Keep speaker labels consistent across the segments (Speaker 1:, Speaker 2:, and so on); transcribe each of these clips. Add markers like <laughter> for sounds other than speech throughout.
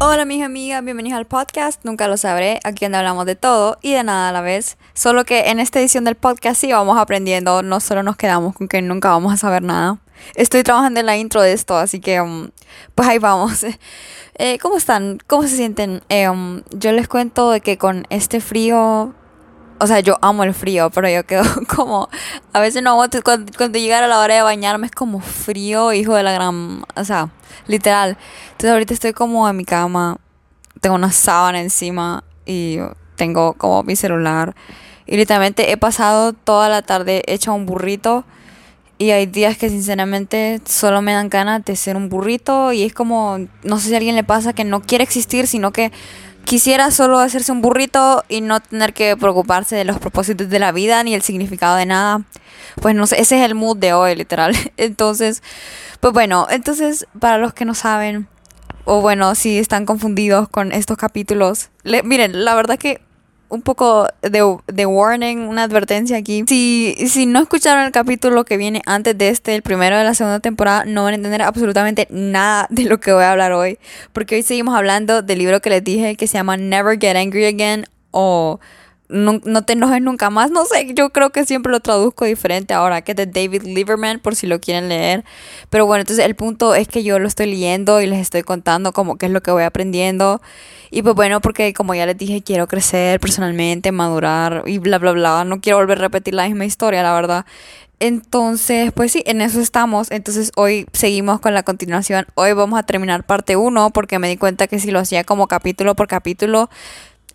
Speaker 1: Hola mis amigas, bienvenidos al podcast, nunca lo sabré, aquí donde hablamos de todo y de nada a la vez. Solo que en esta edición del podcast sí vamos aprendiendo, no solo nos quedamos con que nunca vamos a saber nada. Estoy trabajando en la intro de esto, así que um, pues ahí vamos. <laughs> Eh, ¿Cómo están? ¿Cómo se sienten? Eh, um, yo les cuento de que con este frío o sea, yo amo el frío, pero yo quedo <laughs> como, a veces no aguanto, cuando, cuando llegara la hora de bañarme es como frío, hijo de la gran, o sea, literal. Entonces ahorita estoy como en mi cama, tengo una sábana encima y tengo como mi celular. Y literalmente he pasado toda la tarde hecha un burrito. Y hay días que sinceramente solo me dan ganas de ser un burrito. Y es como, no sé si a alguien le pasa que no quiere existir, sino que quisiera solo hacerse un burrito y no tener que preocuparse de los propósitos de la vida ni el significado de nada. Pues no sé, ese es el mood de hoy, literal. <laughs> Entonces, pues bueno, entonces para los que no saben, o bueno, si están confundidos con estos capítulos, miren, la verdad que un poco de, warning, una advertencia aquí. Si, si no escucharon el capítulo que viene antes de este, el primero de la segunda temporada, no van a entender absolutamente nada de lo que voy a hablar hoy. Porque hoy seguimos hablando del libro que les dije que se llama Never Get Angry Again o no, te enojes nunca más. No sé, yo creo que siempre lo traduzco diferente ahora, que es de David Lieberman, por si lo quieren leer. Pero bueno, entonces el punto es que yo lo estoy leyendo y les estoy contando como qué es lo que voy aprendiendo. Y pues bueno, porque como ya les dije, quiero crecer personalmente, madurar y bla, bla, bla. No quiero volver a repetir la misma historia, la verdad. Entonces, pues sí, en eso estamos. Entonces hoy seguimos con la continuación. Hoy vamos a terminar parte 1 porque me di cuenta que si lo hacía como capítulo por capítulo,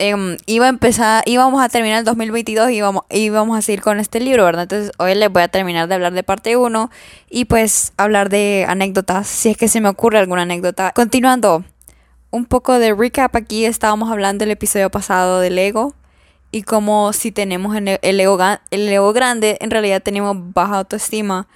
Speaker 1: Em, iba a empezar, íbamos a terminar el 2022 y íbamos, íbamos a seguir con este libro, ¿verdad? Entonces hoy les voy a terminar de hablar de parte 1 y pues hablar de anécdotas, si es que se me ocurre alguna anécdota. Continuando, un poco de recap aquí, estábamos hablando el episodio pasado del ego y como si tenemos el ego, el ego grande, en realidad tenemos baja autoestima.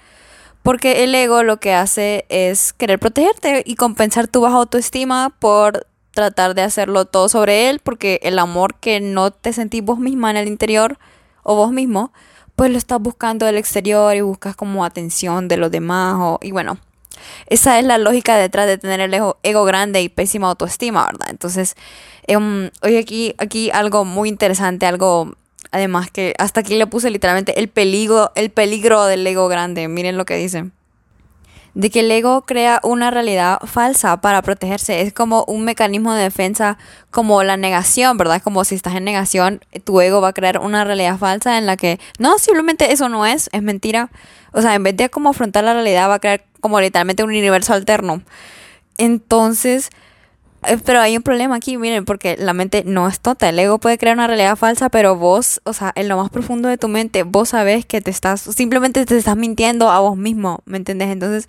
Speaker 1: Porque el ego lo que hace es querer protegerte y compensar tu baja autoestima por tratar de hacerlo todo sobre él, porque el amor que no te sentís vos misma en el interior o vos mismo, pues lo estás buscando del exterior y buscas como atención de los demás. O, y bueno, esa es la lógica detrás de tener el ego, ego grande y pésima autoestima, ¿verdad? Entonces, um, hoy aquí, aquí algo muy interesante, algo además que hasta aquí le puse literalmente el peligro, el peligro del ego grande. Miren lo que dice de que el ego crea una realidad falsa para protegerse. Es como un mecanismo de defensa, como la negación, ¿verdad? Como si estás en negación, tu ego va a crear una realidad falsa en la que no, simplemente eso no es, es mentira. O sea, en vez de como afrontar la realidad, va a crear como literalmente un universo alterno. Entonces, pero hay un problema aquí, miren, porque la mente no es tonta. El ego puede crear una realidad falsa, pero vos, o sea, en lo más profundo de tu mente, vos sabés que te estás, simplemente te estás mintiendo a vos mismo, ¿me entendés? Entonces,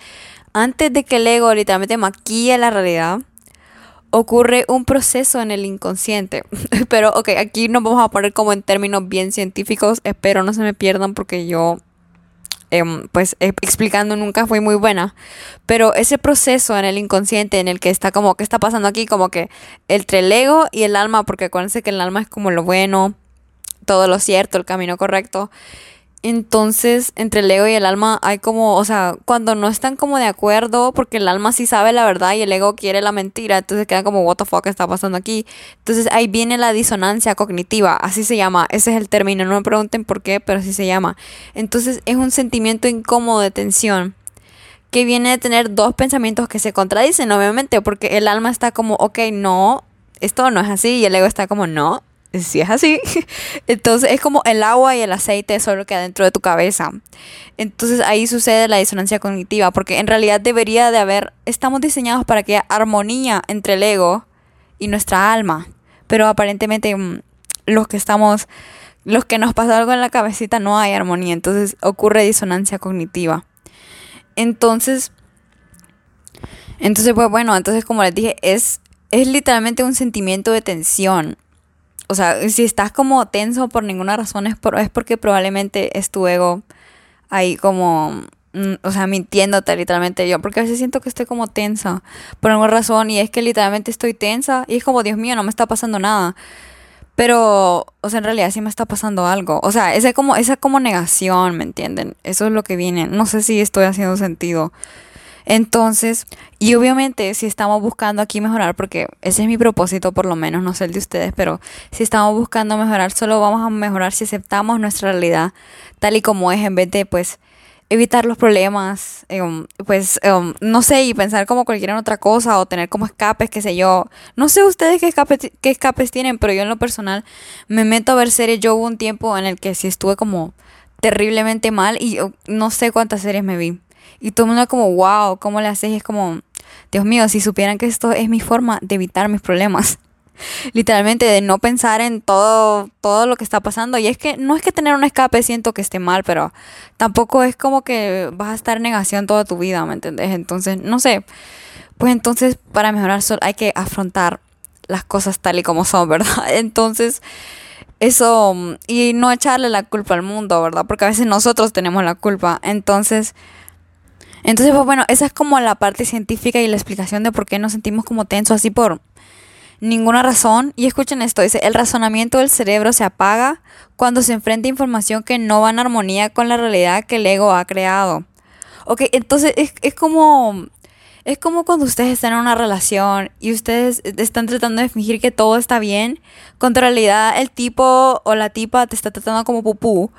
Speaker 1: antes de que el ego literalmente maquille la realidad, ocurre un proceso en el inconsciente. <laughs> Pero, ok, aquí nos vamos a poner como en términos bien científicos. Espero no se me pierdan porque yo Em, pues eh, explicando nunca fue muy buena. Pero ese proceso en el inconsciente en el que está como, ¿qué está pasando aquí? Como que entre el ego y el alma, porque acuérdense que el alma es como lo bueno, todo lo cierto, el camino correcto. Entonces, entre el ego y el alma hay como, o sea, cuando no están como de acuerdo, porque el alma sí sabe la verdad y el ego quiere la mentira, entonces queda como, what the fuck está pasando aquí. Entonces ahí viene la disonancia cognitiva, así se llama, ese es el término, no me pregunten por qué, pero así se llama. Entonces es un sentimiento incómodo de tensión que viene de tener dos pensamientos que se contradicen, obviamente, porque el alma está como, ok, no, esto no es así, y el ego está como, no, si es así, <laughs> entonces es como el agua y el aceite solo queda dentro de tu cabeza. Entonces ahí sucede la disonancia cognitiva, porque en realidad debería de haber, estamos diseñados para que haya armonía entre el ego y nuestra alma, pero aparentemente mm, los que estamos, los que nos pasa algo en la cabecita no hay armonía, entonces ocurre disonancia cognitiva. Entonces, entonces pues bueno, entonces como les dije, es, es literalmente un sentimiento de tensión o sea, si estás como tenso por ninguna razón es, por, es porque probablemente es tu ego ahí como, mm, o sea, mintiéndote literalmente yo, porque a veces siento que estoy como tensa por alguna razón y es que literalmente estoy tensa y es como, Dios mío, no me está pasando nada. Pero, o sea, en realidad sí me está pasando algo. O sea, esa como, esa como negación, ¿me entienden? Eso es lo que viene. No sé si estoy haciendo sentido. Entonces, y obviamente si estamos buscando aquí mejorar, porque ese es mi propósito por lo menos, no sé el de ustedes, pero si estamos buscando mejorar, solo vamos a mejorar si aceptamos nuestra realidad tal y como es, en vez de pues evitar los problemas, em, pues em, no sé, y pensar como cualquier otra cosa o tener como escapes, qué sé yo. No sé ustedes qué escapes, qué escapes tienen, pero yo en lo personal me meto a ver series. Yo hubo un tiempo en el que sí estuve como terriblemente mal y no sé cuántas series me vi. Y todo el mundo como, wow, ¿cómo le haces? Y es como, Dios mío, si supieran que esto es mi forma de evitar mis problemas. <laughs> Literalmente de no pensar en todo, todo lo que está pasando. Y es que no es que tener un escape siento que esté mal, pero tampoco es como que vas a estar en negación toda tu vida, ¿me entendés? Entonces, no sé. Pues entonces, para mejorar hay que afrontar las cosas tal y como son, <laughs> ¿verdad? Entonces, eso, y no echarle la culpa al mundo, ¿verdad? Porque a veces nosotros tenemos la culpa. Entonces, entonces, pues bueno, esa es como la parte científica y la explicación de por qué nos sentimos como tensos así por ninguna razón. Y escuchen esto, dice, el razonamiento del cerebro se apaga cuando se enfrenta a información que no va en armonía con la realidad que el ego ha creado. Ok, entonces es, es como... Es como cuando ustedes están en una relación y ustedes están tratando de fingir que todo está bien, cuando en realidad el tipo o la tipa te está tratando como pupú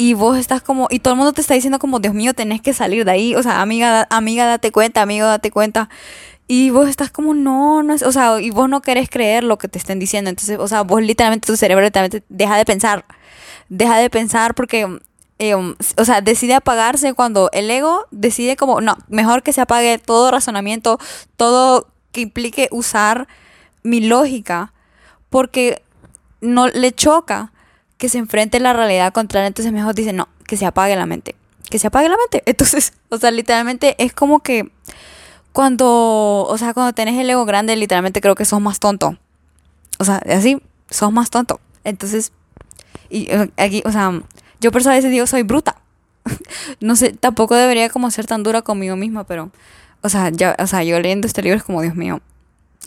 Speaker 1: y vos estás como, y todo el mundo te está diciendo como, Dios mío, tenés que salir de ahí, o sea, amiga, amiga, date cuenta, amigo, date cuenta. Y vos estás como, no, no es, o sea, y vos no querés creer lo que te estén diciendo. Entonces, o sea, vos literalmente, tu cerebro literalmente deja de pensar. Deja de pensar porque, eh, o sea, decide apagarse cuando el ego decide como, no, mejor que se apague todo razonamiento, todo que implique usar mi lógica, porque no le choca que se enfrente la realidad contraria, entonces mejor dice, no, que se apague la mente, que se apague la mente. <laughs> Entonces, o sea, literalmente es como que cuando, o sea, cuando tenés el ego grande, literalmente creo que sos más tonto. O sea, así, sos más tonto. Entonces, y eh, aquí, o sea, yo por eso a digo, soy bruta. <laughs> no sé, tampoco debería como ser tan dura conmigo misma, pero, o sea, ya, o sea, yo leyendo este libro es como, Dios mío,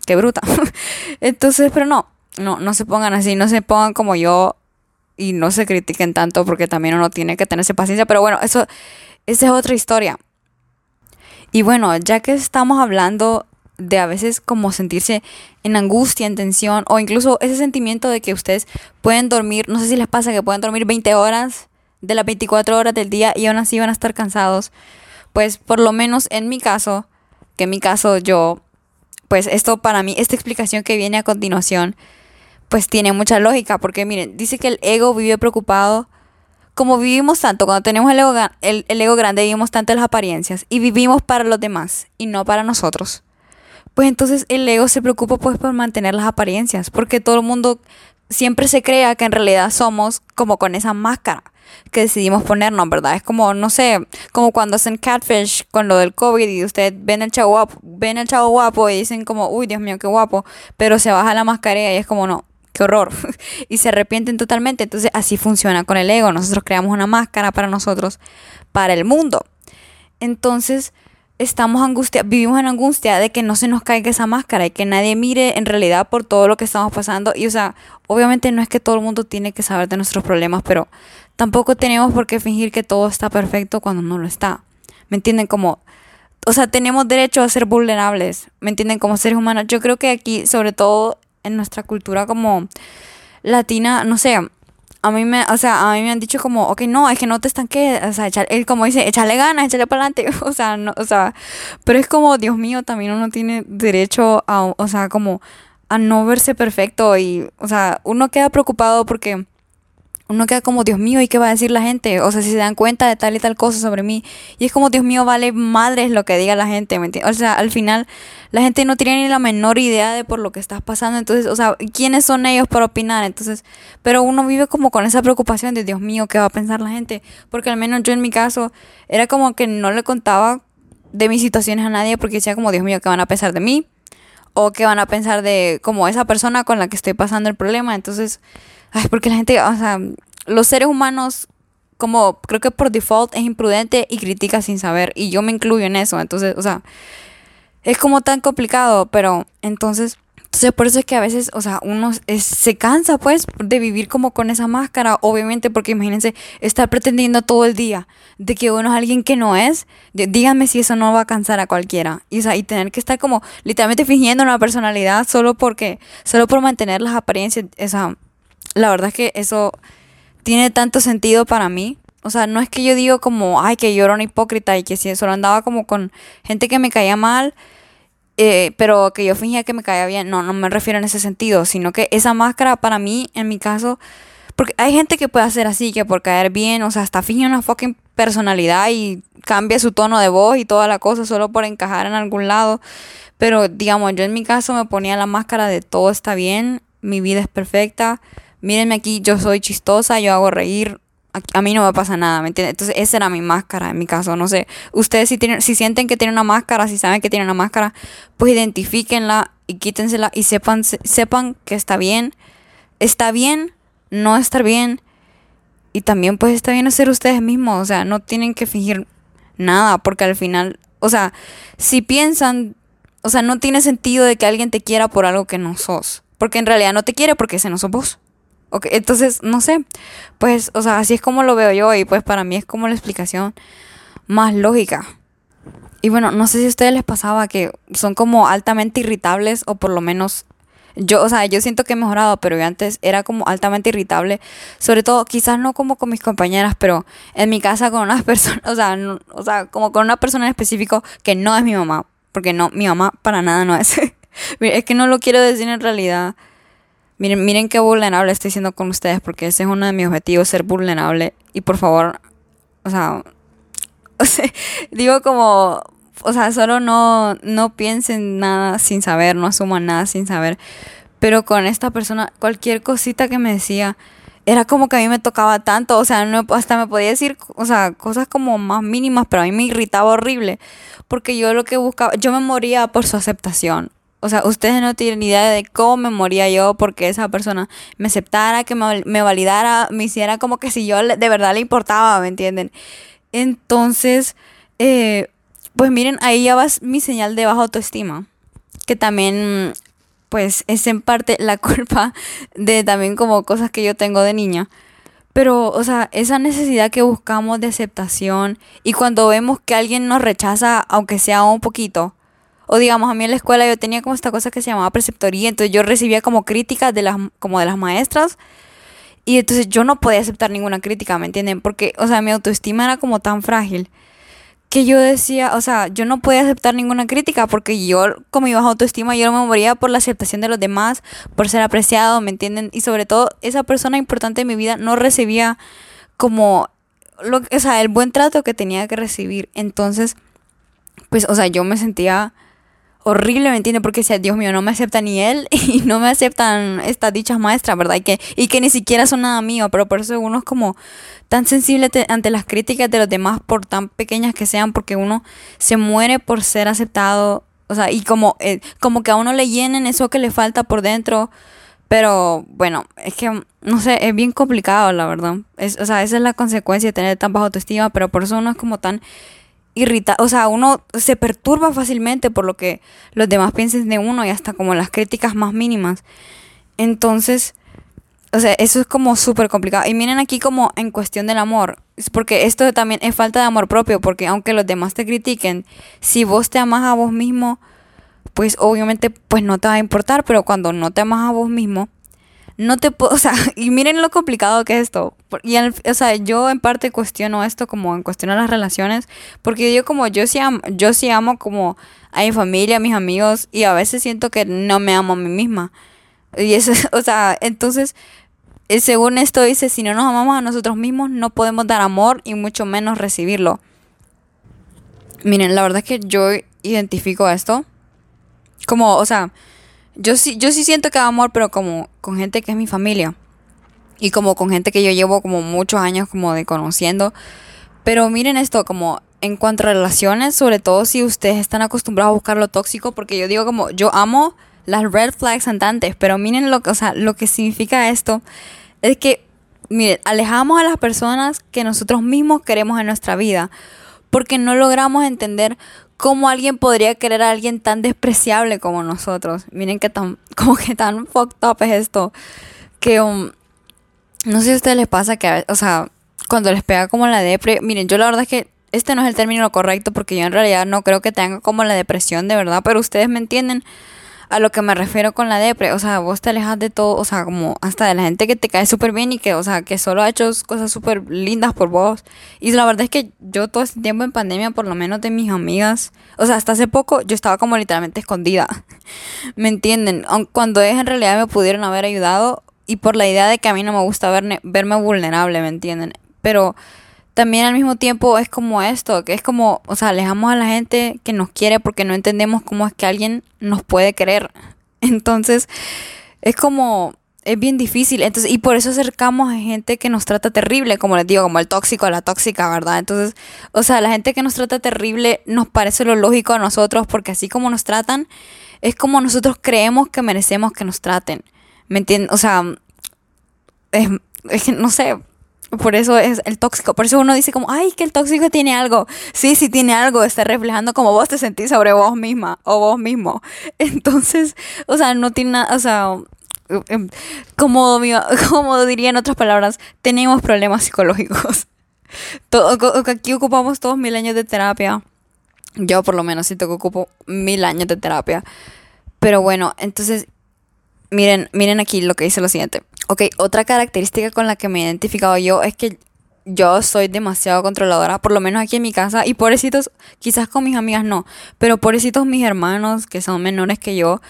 Speaker 1: qué bruta. <laughs> Entonces, pero no, no, no se pongan así, no se pongan como yo y no se critiquen tanto porque también uno tiene que tenerse paciencia. Pero bueno, eso, esa es otra historia. Y bueno, ya que estamos hablando de a veces como sentirse en angustia, en tensión, o incluso ese sentimiento de que ustedes pueden dormir, no sé si les pasa que pueden dormir 20 horas de las 24 horas del día y aún así van a estar cansados, pues por lo menos en mi caso, que en mi caso yo, pues esto para mí, esta explicación que viene a continuación, pues tiene mucha lógica, porque miren, dice que el ego vive preocupado. Como vivimos tanto, cuando tenemos el ego, el, ego grande, vivimos tanto las apariencias y vivimos para los demás y no para nosotros. Pues entonces el ego se preocupa pues por mantener las apariencias, porque todo el mundo siempre se crea que en realidad somos como con esa máscara que decidimos ponernos, ¿verdad? Es como, no sé, como cuando hacen catfish con lo del COVID y usted ven el chavo ven el chavo guapo y dicen como, uy, Dios mío, qué guapo, pero se baja la mascarilla y es como, no, qué horror, <laughs> y se arrepienten totalmente. Entonces así funciona con el ego. Nosotros creamos una máscara para nosotros, para el mundo. Entonces estamos angustia, vivimos en angustia de que no se nos caiga esa máscara y que nadie mire en realidad por todo lo que estamos pasando. Y o sea, obviamente no es que todo el mundo tiene que saber de nuestros problemas, pero tampoco tenemos por qué fingir que todo está perfecto cuando no lo está. ¿Me entienden? Como, o sea, tenemos derecho a ser vulnerables, ¿me entienden? Como seres humanos. Yo creo que aquí, sobre todo en nuestra cultura como latina, no sé, a mí me, o sea, a mí me han dicho como, ok, no, es que no te estanques, o sea, echar, él como dice, échale ganas, échale para adelante, <laughs> o sea, no, o sea, pero es como, Dios mío, también uno tiene derecho a, o sea, como a no verse perfecto y, o sea, uno queda preocupado porque uno queda como, Dios mío, ¿y qué va a decir la gente? O sea, si se dan cuenta de tal y tal cosa sobre mí. Y es como, Dios mío, vale madres lo que diga la gente, ¿me? O sea, al final la gente no tiene ni la menor idea de por lo que estás pasando. Entonces, o sea, ¿quiénes son ellos para opinar? Entonces, pero uno vive como con esa preocupación de, Dios mío, ¿qué va a pensar la gente? Porque al menos yo en mi caso era como que no le contaba de mis situaciones a nadie porque decía como, Dios mío, ¿qué van a pensar de mí? O qué van a pensar de como esa persona con la que estoy pasando el problema. Entonces Ay, porque la gente, o sea, los seres humanos, como creo que por default es imprudente y critica sin saber. Y yo me incluyo en eso. Entonces, o sea, es como tan complicado, pero entonces, Entonces por eso es que a veces, o sea, uno se cansa pues de vivir como con esa máscara, obviamente porque imagínense estar pretendiendo todo el día de que uno es alguien que no es, díganme si eso no va a cansar a cualquiera. Y, o sea, y tener que estar como literalmente fingiendo una personalidad solo porque, solo por mantener las apariencias, esa, la verdad es que eso tiene tanto sentido para mí. O sea, no es que yo digo como, ay, que yo era una hipócrita y que si solo andaba como con gente que me caía mal eh, pero que yo fingía que me caía bien, no, no me refiero en ese sentido, sino que esa máscara para mí, en mi caso, porque hay gente que puede hacer así, que por caer bien, o sea, hasta finge una fucking personalidad y cambia su tono de voz y toda la cosa solo por encajar en algún lado. Pero digamos, yo en mi caso me ponía la máscara de todo está bien, mi vida es perfecta, mírenme aquí, yo soy chistosa, yo hago reír, a, mí no me pasa nada, ¿me entiendes? Entonces esa era mi máscara en mi caso, no sé, ustedes si, tienen, si sienten que tienen una máscara, si saben que tienen una máscara, pues identifíquenla y quítensela y sepan, sepan que está bien, está bien no estar bien y también pues está bien ser ustedes mismos, o sea, no tienen que fingir nada porque al final, o sea, si piensan, o sea, no tiene sentido de que alguien te quiera por algo que no sos, porque en realidad no te quiere porque ese no sos vos entonces, no sé, pues, o sea, así es como lo veo yo y pues para mí es como la explicación más lógica. Y bueno, no sé si a ustedes les pasaba que son como altamente irritables o por lo menos yo, o sea, yo siento que he mejorado, pero yo antes era como altamente irritable, sobre todo quizás no como con mis compañeras, pero en mi casa con unas <laughs> personas, o sea, o sea, como con una persona en específico que no es mi mamá, porque no, mi mamá para nada no es. <laughs> es que no lo quiero decir en realidad. Miren, miren qué vulnerable estoy siendo con ustedes porque ese es uno de mis objetivos, ser vulnerable. Y por favor, <laughs> o sea, digo como, o sea, solo no, no piensen nada sin saber, no asuman nada sin saber. Pero con esta persona, cualquier cosita que me decía, era como que a mí me tocaba tanto, o sea, no, hasta me podía decir, o sea, cosas como más mínimas, pero a mí me irritaba horrible, porque yo lo que buscaba, yo me moría por su aceptación, o sea, ustedes no tienen idea de cómo me moría yo porque esa persona me aceptara, que me, validara, me hiciera como que si yo de verdad le importaba, ¿me entienden? Entonces, eh, pues miren, ahí ya va mi señal de baja autoestima, que también, pues, es en parte la <laughs> culpa de también como cosas que yo tengo de niña. Pero, o sea, esa necesidad que buscamos de aceptación y cuando vemos que alguien nos rechaza, aunque sea un poquito, o digamos, a mí en la escuela yo tenía como esta cosa que se llamaba preceptoría, entonces yo recibía como críticas de las, como de las maestras. Y entonces yo no podía aceptar ninguna crítica, ¿me entienden? Porque, o sea, mi autoestima era como tan frágil que yo decía, o sea, yo no podía aceptar ninguna crítica porque yo, con mi baja autoestima, yo no me moría por la aceptación de los demás, por ser apreciado, ¿me entienden? Y sobre todo, esa persona importante en mi vida no recibía como, lo, o sea, el buen trato que tenía que recibir. Entonces, pues, o sea, yo me sentía horrible, ¿me entiendes? Porque decía, Dios mío, no me acepta ni él <laughs> y no me aceptan estas dichas maestras, ¿verdad? Y que, y que ni siquiera son nada mío, pero por eso uno es como tan sensible ante las críticas de los demás, por tan pequeñas que sean, porque uno se muere por ser aceptado, o sea, y como, eh, como que a uno le llenen eso que le falta por dentro. Pero bueno, es que, no sé, es bien complicado, la verdad. O sea, esa es la consecuencia de tener tan baja autoestima, pero por eso uno es como tan irrita, o sea, uno se perturba fácilmente por lo que los demás piensen de uno y hasta como las críticas más mínimas. Entonces, o sea, eso es como súper complicado. Y miren aquí como en cuestión del amor, porque esto también es falta de amor propio, porque aunque los demás te critiquen, si vos te amas a vos mismo, pues obviamente pues no te va a importar, pero cuando no te amas a vos mismo, no te puedo, <laughs> o sea, y miren lo complicado que es esto. Y, o sea, yo en parte cuestiono esto como en cuestión a las relaciones, porque yo como, yo sí, amo, yo sí amo como a mi familia, a mis amigos, y a veces siento que no me amo a mí misma. Y eso, <laughs> o sea, entonces, eh, según esto dice, si no nos amamos a nosotros mismos, no podemos dar amor y mucho menos recibirlo. Miren, la verdad es que yo identifico esto como, o sea, yo sí, yo sí siento que hay amor, pero como con gente que es mi familia. Y como con gente que yo llevo como muchos años como de conociendo. Pero miren esto, como en cuanto a relaciones, sobre todo si ustedes están acostumbrados a buscar lo tóxico, porque yo digo como, yo amo las red flags andantes, pero miren lo que, o sea, lo que significa esto, es que, miren, alejamos a las personas que nosotros mismos queremos en nuestra vida, porque no logramos entender ¿Cómo alguien podría querer a alguien tan despreciable como nosotros? Miren que tan, <laughs> como que tan fucked up es esto. Que, um, no sé si a ustedes les pasa que, o sea, cuando les pega como la depre, miren, yo la verdad es que este no es el término correcto porque yo en realidad no creo que tenga como la depresión de verdad, pero ustedes me entienden a lo que me refiero con la depre, o sea, vos te alejas de todo, o sea, como hasta de la gente que te cae súper bien y que, o sea, que solo ha hecho cosas súper lindas por vos. Y la verdad es que yo todo este tiempo en pandemia, por lo menos de mis amigas, o sea, hasta hace poco yo estaba como literalmente escondida, <laughs> ¿me entienden? Cuando es en realidad me pudieron haber ayudado y por la idea de que a mí no me gusta verme, verme vulnerable, ¿me entienden? Pero también al mismo tiempo es como esto, que es como, o sea, alejamos a la gente que nos quiere porque no entendemos cómo es que alguien nos puede querer. <laughs> Entonces, es como, es bien difícil. Entonces, y por eso acercamos a gente que nos trata terrible, como les digo, como el tóxico, la tóxica, ¿verdad? Entonces, o sea, la gente que nos trata terrible nos parece lo lógico a nosotros porque así como nos tratan, es como nosotros creemos que merecemos que nos traten. ¿Me entienden? O sea, es, es que no sé, por eso es el tóxico. Por eso uno dice como, ay, que el tóxico tiene algo. Sí, sí tiene algo. Está reflejando como vos te sentís sobre vos misma o vos mismo. <laughs> Entonces, o sea, no tiene nada, o sea, em, como, <laughs> como diría en otras palabras, tenemos problemas psicológicos. <laughs> Todo, aquí ocupamos todos mil años de terapia. Yo por lo menos siento que ocupo mil años de terapia. Pero bueno, entonces, miren, miren aquí lo que dice lo siguiente. Ok, otra característica con la que me he identificado yo es que yo soy demasiado controladora, por lo menos aquí en mi casa, y pobrecitos, quizás con mis amigas no, pero pobrecitos mis hermanos que son menores que yo,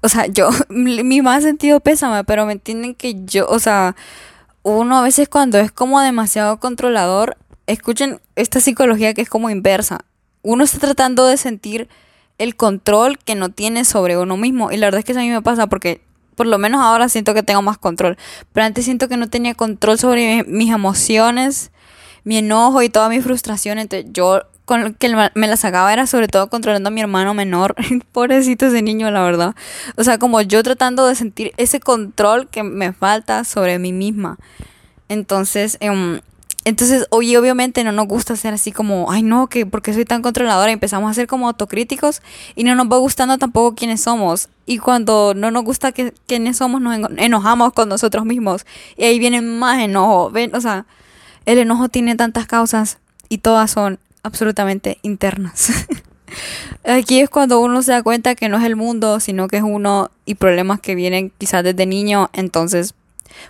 Speaker 1: o sea, yo, <laughs> mi más sentido pésame, pero me entienden que yo, o sea, uno a veces cuando es como demasiado controlador, escuchen esta psicología que es como inversa, uno está tratando de sentir el control que no tiene sobre uno mismo, y la verdad es que eso a mí me pasa porque por lo menos ahora siento que tengo más control. Pero antes siento que no tenía control sobre mis emociones, mi enojo y toda mi frustración. Entonces yo con lo que me la sacaba era sobre todo controlando a mi hermano menor. <laughs> Pobrecito ese niño, la verdad. O sea, como yo tratando de sentir ese control que me falta sobre mí misma. Entonces, eh, entonces, hoy obviamente no nos gusta ser así como, ay no, que porque soy tan controladora, empezamos a ser como autocríticos y no nos va gustando tampoco quiénes somos. Y cuando no nos gusta que, quiénes somos, nos enojamos con nosotros mismos. Y ahí viene más enojo. ¿Ven? O sea, el enojo tiene tantas causas y todas son absolutamente internas. <laughs> Aquí es cuando uno se da cuenta que no es el mundo, sino que es uno y problemas que vienen quizás desde niño. Entonces,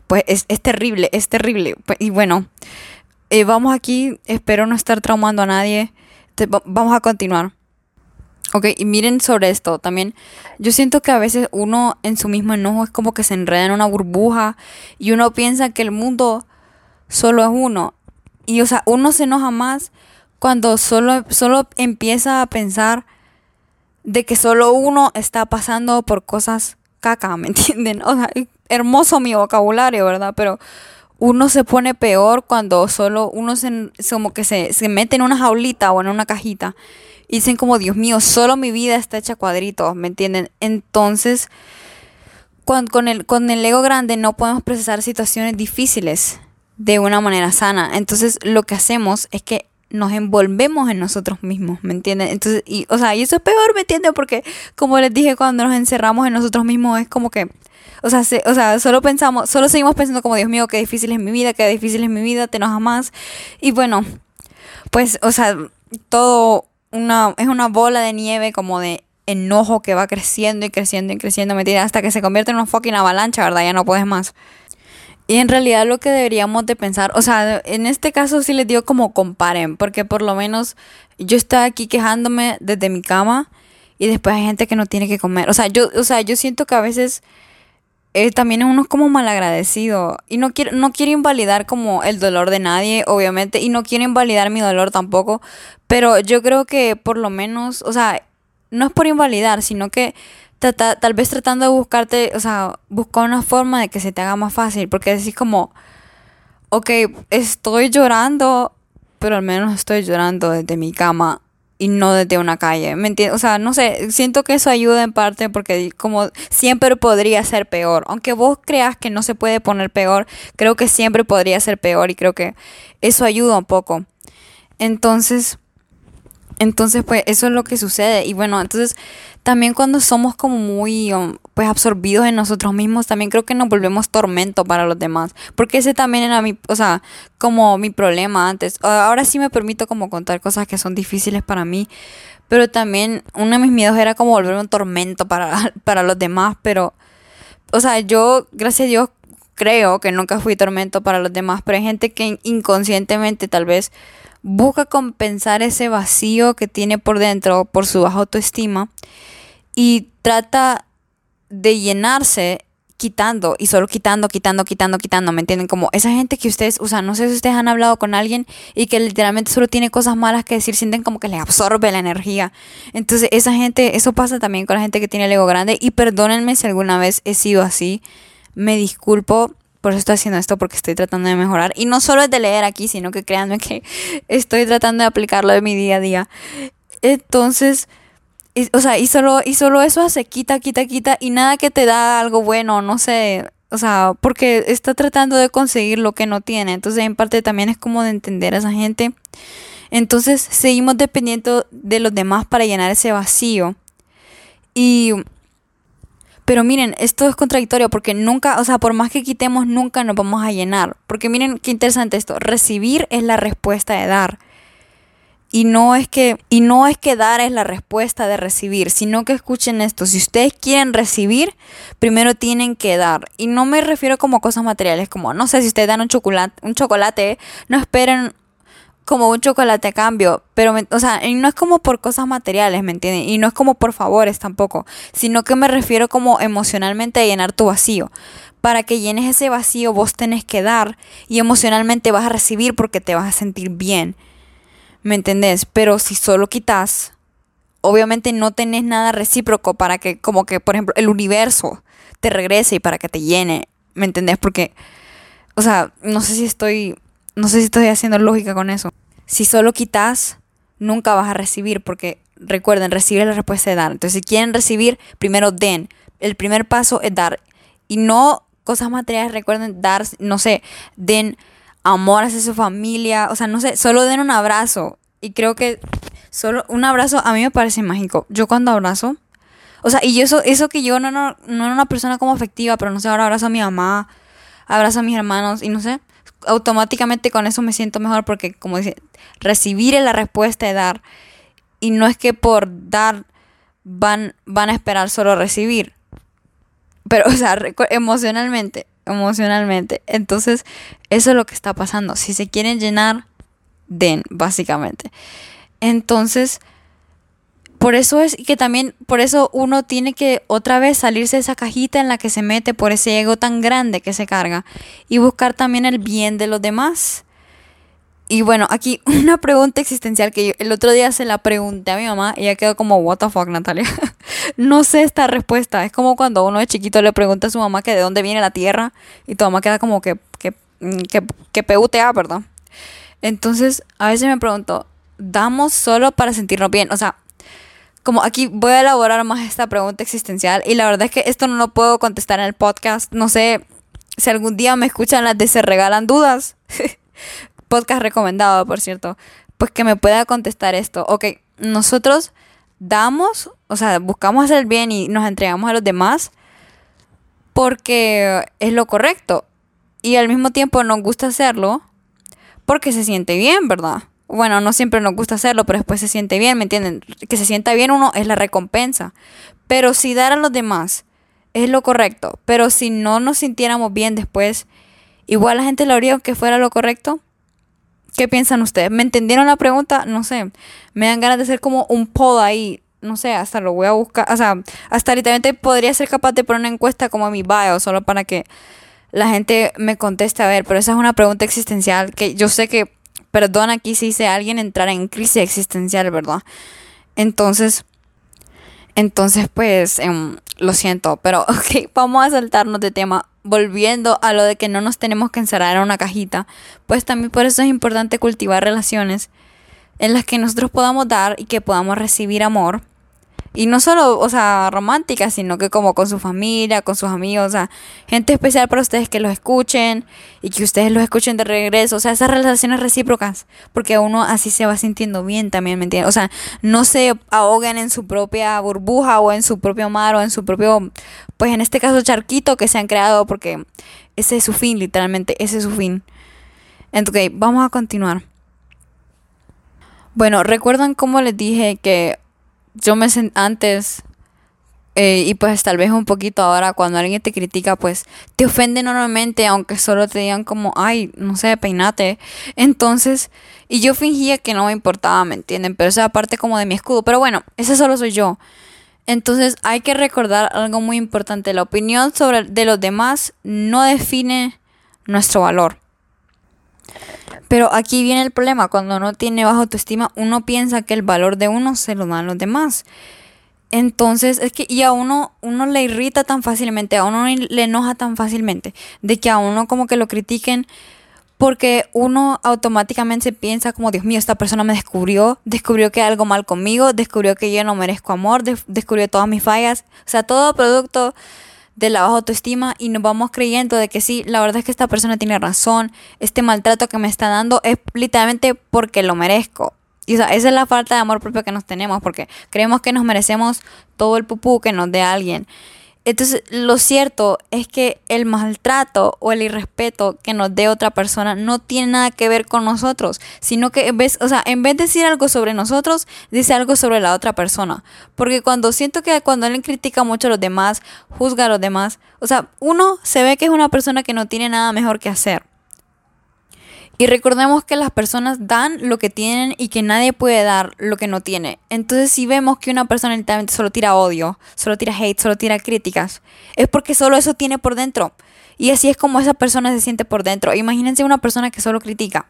Speaker 1: pues es, es terrible, es terrible. Pues, y bueno. Eh, vamos aquí, espero no estar traumando a nadie. vamos a continuar. Ok, y miren sobre esto también. Yo siento que a veces uno en su mismo enojo es como que se enreda en una burbuja y uno piensa que el mundo solo es uno. Y o sea, uno se enoja más cuando solo, solo empieza a pensar de que solo uno está pasando por cosas caca, ¿me <laughs> entienden? O sea, hermoso mi vocabulario, ¿verdad? Pero uno se pone peor cuando solo uno se, como que se, mete en una jaulita o en una cajita y dicen como, Dios mío, solo mi vida está hecha cuadritos, ¿me entienden? Entonces, con, el, con el ego grande no podemos procesar situaciones difíciles de una manera sana. Entonces, lo que hacemos es que nos envolvemos en nosotros mismos, ¿me entienden? Entonces, y, o sea, y eso es peor, ¿me entienden? Porque, como les dije, cuando nos encerramos en nosotros mismos es como que o sea, o sea, solo pensamos, solo seguimos pensando como, Dios mío, qué difícil es mi vida, qué difícil es mi vida, te enojas más. Y bueno, pues, o sea, todo una, es una bola de nieve como de enojo que va creciendo y creciendo y creciendo, ¿me Hasta que se convierte en una fucking avalancha, ¿verdad? Ya no puedes más. Y en realidad lo que deberíamos de pensar, o sea, en este caso sí les digo como comparen, porque por lo menos yo estoy aquí quejándome desde mi cama y después hay gente que no tiene que comer. O sea, yo, o sea, yo siento que a veces eh, también uno es como malagradecido y no quiero, no quiero invalidar como el dolor de nadie, obviamente, y no quiero invalidar mi dolor tampoco, pero yo creo que por lo menos, o sea, no es por invalidar, sino que tal vez tratando de buscarte, o sea, buscar una forma de que se te haga más fácil, porque decís como, ok, estoy llorando, pero al menos estoy llorando desde mi cama y no desde una calle. ¿Me entiendes? O sea, no sé, siento que eso ayuda en parte porque como siempre podría ser peor. Aunque vos creas que no se puede poner peor, creo que siempre podría ser peor y creo que eso ayuda un poco. Entonces, Entonces, pues eso es lo que sucede. Y bueno, entonces también cuando somos como muy um, pues absorbidos en nosotros mismos, también creo que nos volvemos tormento para los demás. Porque ese también era mi, o sea, como mi problema antes. Ahora sí me permito como contar cosas que son difíciles para mí. Pero también uno de mis miedos era como volverme un tormento para, <laughs> para los demás. Pero, o sea, yo, gracias a Dios, creo que nunca fui tormento para los demás. Pero hay gente que inconscientemente tal vez busca compensar ese vacío que tiene por dentro por su baja autoestima y trata de llenarse quitando y solo quitando, quitando, quitando, quitando, ¿me entienden? Como esa gente que ustedes, sea, no sé si ustedes han hablado con alguien y que literalmente solo tiene cosas malas que decir, sienten como que le absorbe la energía. Entonces, esa gente, eso pasa también con la gente que tiene el ego grande y perdónenme si alguna vez he sido así, me disculpo, por eso estoy haciendo esto porque estoy tratando de mejorar. Y no solo es de leer aquí, sino que créanme que <laughs> estoy tratando de aplicarlo en mi día a día. Entonces, o sea, y solo, y solo eso hace quita, quita, quita y nada que te da algo bueno, no sé. O sea, porque está tratando de conseguir lo que no tiene. Entonces, en parte también es como de entender a esa gente. Entonces, seguimos dependiendo de los demás para llenar ese vacío. Y pero miren, esto es contradictorio porque nunca, o sea, por más que quitemos, nunca nos vamos a llenar. Porque miren qué interesante esto. Recibir es la respuesta de dar. Y no es que, y no es que dar es la respuesta de recibir, sino que escuchen esto. Si ustedes quieren recibir, primero tienen que dar. Y no me refiero como cosas materiales, como no sé si ustedes dan un chocolate, un chocolate, no esperen como un chocolate a cambio, pero, o sea, y no es como por cosas materiales, ¿me entienden? Y no es como por favores tampoco, sino que me refiero como emocionalmente a llenar tu vacío. Para que llenes ese vacío vos tenés que dar y emocionalmente vas a recibir porque te vas a sentir bien, ¿me entendés? Pero si solo quitas, obviamente no tenés nada recíproco para que, como que, por ejemplo, el universo te regrese y para que te llene, ¿me entendés? Porque, o sea, no sé si estoy no sé si estoy haciendo lógica con eso. Si solo quitas, nunca vas a recibir, porque recuerden, recibir la respuesta de dar. Entonces, si quieren recibir, primero den. El primer paso es dar. Y no cosas materiales, recuerden dar, no sé, den amor hacia su familia, o sea, no sé, solo den un abrazo. Y creo que solo un abrazo a mí me parece mágico. Yo cuando abrazo, o sea, y eso, eso que yo no, no, no era una persona como afectiva, pero no sé, ahora abrazo a mi mamá, abrazo a mis hermanos y no sé, automáticamente con eso me siento mejor porque, como dice, recibir es la respuesta de dar. Y no es que por dar van, van a esperar solo recibir. Pero, <laughs> o sea, emocionalmente, emocionalmente. Entonces, eso es lo que está pasando. Si se quieren llenar, den, básicamente. Entonces, por eso es que también, por eso uno tiene que otra vez salirse de esa cajita en la que se mete por ese ego tan grande que se carga y buscar también el bien de los demás. Y bueno, aquí <laughs> una pregunta existencial que el otro día se la pregunté a mi mamá y ella quedó como, what the fuck, Natalia. <laughs> no sé esta respuesta. Es como cuando uno de chiquito le pregunta a su mamá que de dónde viene la tierra y tu mamá queda como que, que, que, que PUTA, ¿verdad? Entonces, a veces me pregunto, ¿damos solo para sentirnos bien? O sea, como aquí voy a elaborar más esta pregunta existencial y la verdad es que esto no lo puedo contestar en el podcast. No sé si algún día me escuchan las de Se Regalan Dudas. <laughs> podcast recomendado, por cierto. Pues que me pueda contestar esto. Ok, nosotros damos, o sea, buscamos hacer el bien y nos entregamos a los demás porque es lo correcto. Y al mismo tiempo nos gusta hacerlo porque se siente bien, ¿verdad? Bueno, no siempre nos gusta hacerlo, pero después se siente bien, ¿me entienden? Que se sienta bien uno es la recompensa. Pero si dar a los demás es lo correcto, pero si no nos sintiéramos bien después, igual la gente lo haría que fuera lo correcto. ¿Qué piensan ustedes? ¿Me entendieron la pregunta? No sé. Me dan ganas de hacer como un poll ahí. No sé, hasta lo voy a buscar. O sea, hasta literalmente podría ser capaz de poner una encuesta como en mi bio, solo para que la gente me conteste. A ver, pero esa es una pregunta existencial que yo sé que perdón, aquí si dice alguien entrar en crisis existencial, ¿verdad? Entonces, entonces pues, em, lo siento, pero <laughs> ok, vamos a saltarnos de tema. Volviendo a lo de que no nos tenemos que encerrar en una cajita, pues también por eso es importante cultivar relaciones en las que nosotros podamos dar y que podamos recibir amor Y no solo, o sea, romántica, sino que como con su familia, con sus amigos, o sea, gente especial para ustedes que los escuchen y que ustedes los escuchen de regreso. O sea, esas relaciones recíprocas, porque uno así se va sintiendo bien también, ¿me entiendes? O sea, no se ahoguen en su propia burbuja o en su propio mar o en su propio, pues en este caso, charquito que se han creado, porque ese es su fin, literalmente, ese es su fin. Entonces, vamos a continuar. Bueno, ¿recuerdan cómo les dije que yo me sent antes eh, y pues tal vez un poquito ahora cuando alguien te critica pues te ofende enormemente aunque solo te digan como ay no sé peinate entonces y yo fingía que no me importaba me entienden pero esa parte como de mi escudo. Pero bueno ese solo soy yo. Entonces hay que recordar algo muy importante. La opinión sobre de los demás no define nuestro valor pero aquí viene el problema, cuando uno tiene baja autoestima, uno piensa que el valor de uno se lo dan los demás. Entonces, es que y a uno, uno le irrita tan fácilmente, a uno le enoja tan fácilmente, de que a uno como que lo critiquen, porque uno automáticamente piensa como, Dios mío, esta persona me descubrió, descubrió que hay algo mal conmigo, descubrió que yo no merezco amor, descubrió todas mis fallas, o sea, todo producto de la baja autoestima y nos vamos creyendo de que sí, la verdad es que esta persona tiene razón, este maltrato que me está dando es literalmente porque lo merezco. Y esa es la falta de amor propio que nos tenemos, porque creemos que nos merecemos todo el pupú que nos dé alguien. Entonces, lo cierto es que el maltrato o el irrespeto que nos dé otra persona no tiene nada que ver con nosotros, sino que en vez, o sea, en vez de decir algo sobre nosotros, dice algo sobre la otra persona. Porque cuando siento que cuando alguien critica mucho a los demás, juzga a los demás, o sea, uno se ve que es una persona que no tiene nada mejor que hacer. Y recordemos que las personas dan lo que tienen y que nadie puede dar lo que no tiene. Entonces si vemos que una persona literalmente solo tira odio, solo tira hate, solo tira críticas, es porque solo eso tiene por dentro. Y así es como esa persona se siente por dentro. Imagínense una persona que solo critica.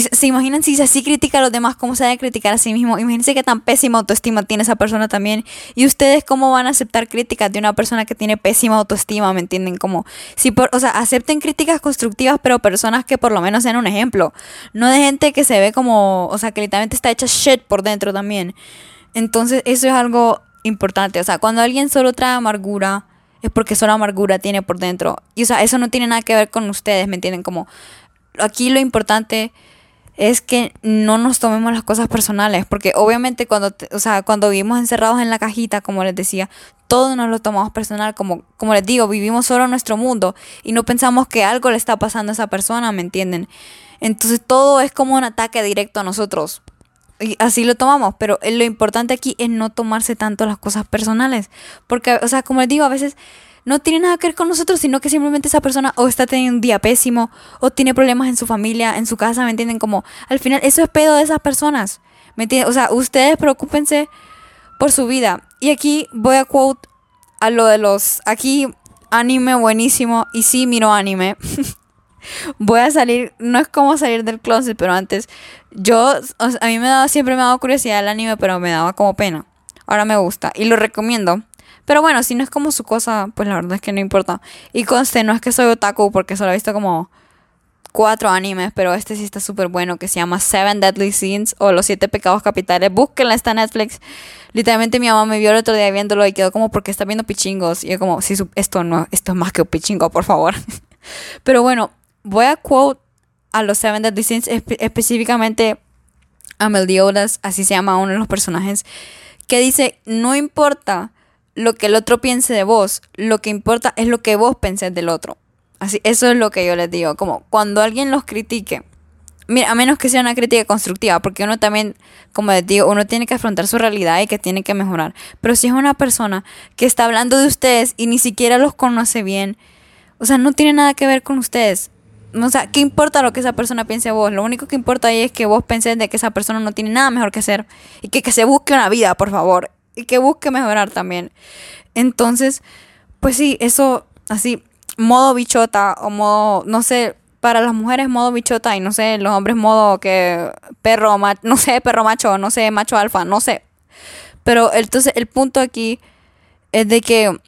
Speaker 1: ¿Se imaginan si así critica a los demás, cómo se debe criticar a sí mismo? Imagínense qué tan pésima autoestima tiene esa persona también. Y ustedes cómo van a aceptar críticas de una persona que tiene pésima autoestima, ¿me entienden? Como, si por, o sea, acepten críticas constructivas, pero personas que por lo menos sean un ejemplo. No de gente que se ve como, o sea, que literalmente está hecha shit por dentro también. Entonces, eso es algo importante. O sea, cuando alguien solo trae amargura, es porque solo amargura tiene por dentro. Y, o sea, eso no tiene nada que ver con ustedes, ¿me entienden? Como, aquí lo importante es que no nos tomemos las cosas personales, porque obviamente cuando, o sea, cuando vivimos encerrados en la cajita, como les decía, todo nos lo tomamos personal, como, como les digo, vivimos solo en nuestro mundo y no pensamos que algo le está pasando a esa persona, ¿me entienden? Entonces todo es como un ataque directo a nosotros. Y así lo tomamos, pero lo importante aquí es no tomarse tanto las cosas personales, porque, o sea, como les digo, a veces no tiene nada que ver con nosotros, sino que simplemente esa persona o está teniendo un día pésimo o tiene problemas en su familia, en su casa, ¿me entienden? Como al final eso es pedo de esas personas, ¿me entienden? O sea, ustedes preocúpense por su vida. Y aquí voy a quote a lo de los, aquí anime buenísimo y sí miro anime. <laughs> voy a salir, no es como salir del closet, pero antes yo, a mí me daba, siempre me daba curiosidad el anime, pero me daba como pena. Ahora me gusta y lo recomiendo. Pero bueno, si no es como su cosa, pues la verdad es que no importa. Y conste, no es que soy otaku porque solo he visto como cuatro animes, pero este sí está súper bueno, que se llama Seven Deadly Sins o Los Siete Pecados Capitales. Búsquenla, está Netflix. Literalmente mi mamá me vio el otro día viéndolo y quedó como, porque está viendo pichingos? Y yo como, sí, esto no, esto es más que un pichingo, por favor. <laughs> pero bueno, voy a quote a los Seven Deadly Sins, específicamente a Meliodas, así se llama uno de los personajes, que dice, no importa lo que el otro piense de vos, lo que importa es lo que vos pensés del otro. Así, eso es lo que yo les digo, como cuando alguien los critique, mira, a menos que sea una crítica constructiva, porque uno también, como les digo, uno tiene que afrontar su realidad y que tiene que mejorar. Pero si es una persona que está hablando de ustedes y ni siquiera los conoce bien, o sea, no tiene nada que ver con ustedes. O sea, ¿qué importa lo que esa persona piense de vos? Lo único que importa ahí es que vos penses de que esa persona no tiene nada mejor que hacer y que, que se busque una vida, por favor y que busque mejorar también. Entonces, pues sí, eso así, modo bichota o modo, no sé, para las mujeres modo bichota y no sé, los hombres modo que perro, <laughs> no sé, perro macho, no sé, macho alfa, no sé. Pero entonces el punto aquí es de que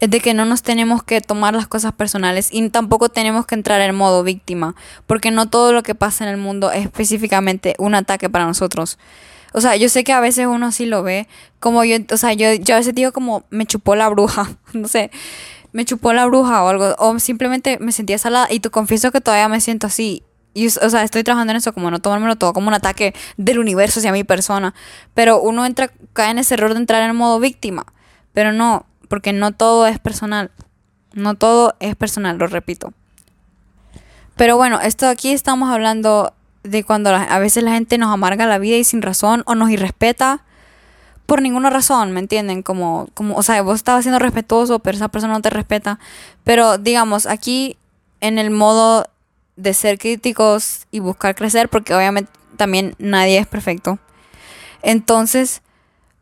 Speaker 1: es de que no nos tenemos que tomar las cosas personales y tampoco tenemos que entrar en modo víctima, porque no todo lo que pasa en el mundo es específicamente un ataque para nosotros. O sea, yo sé que a veces uno sí lo ve, como yo, o sea, yo, yo a veces digo como me chupó la bruja, <laughs> no sé, me chupó la bruja o algo, o simplemente me sentía salada y te confieso que todavía me siento así. Y, o sea, estoy trabajando en eso, como no tomármelo todo como un ataque del universo hacia mi persona. Pero uno entra, cae en ese error de entrar en modo víctima. Pero no, porque no todo es personal. No todo es personal, lo repito. Pero bueno, esto aquí estamos hablando de cuando a veces la gente nos amarga la vida y sin razón o nos irrespeta por ninguna razón, ¿me entienden? Como, como, o sea, vos estabas siendo respetuoso, pero esa persona no te respeta. Pero digamos, aquí en el modo de ser críticos y buscar crecer, porque obviamente también nadie es perfecto. Entonces,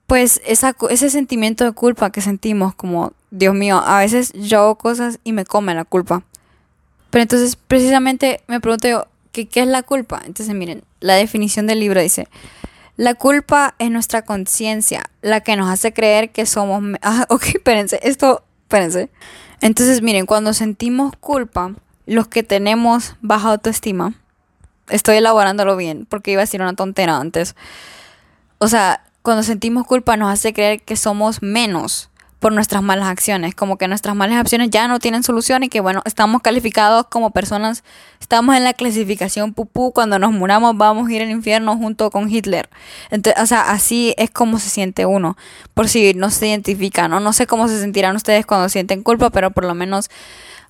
Speaker 1: pues esa, ese sentimiento de culpa que sentimos, como, Dios mío, a veces yo hago cosas y me come la culpa. Pero entonces, precisamente me pregunto yo, ¿qué, ¿qué es la culpa? Entonces, miren, la definición del libro dice, la culpa es nuestra conciencia, la que nos hace creer que somos... <laughs> Ah, ok, espérense, esto, espérense. Entonces, miren, cuando sentimos culpa, los que tenemos baja autoestima, estoy elaborándolo bien, porque iba a decir una tontera antes. O sea, cuando sentimos culpa nos hace creer que somos menos por nuestras malas acciones, como que nuestras malas acciones ya no tienen solución y que bueno, estamos calificados como personas, estamos en la clasificación pupú, cuando nos muramos vamos a ir al infierno junto con Hitler. Entonces, o sea, así es como se siente uno, por si no se identifica, ¿no? No sé cómo se sentirán ustedes cuando sienten culpa, pero por lo menos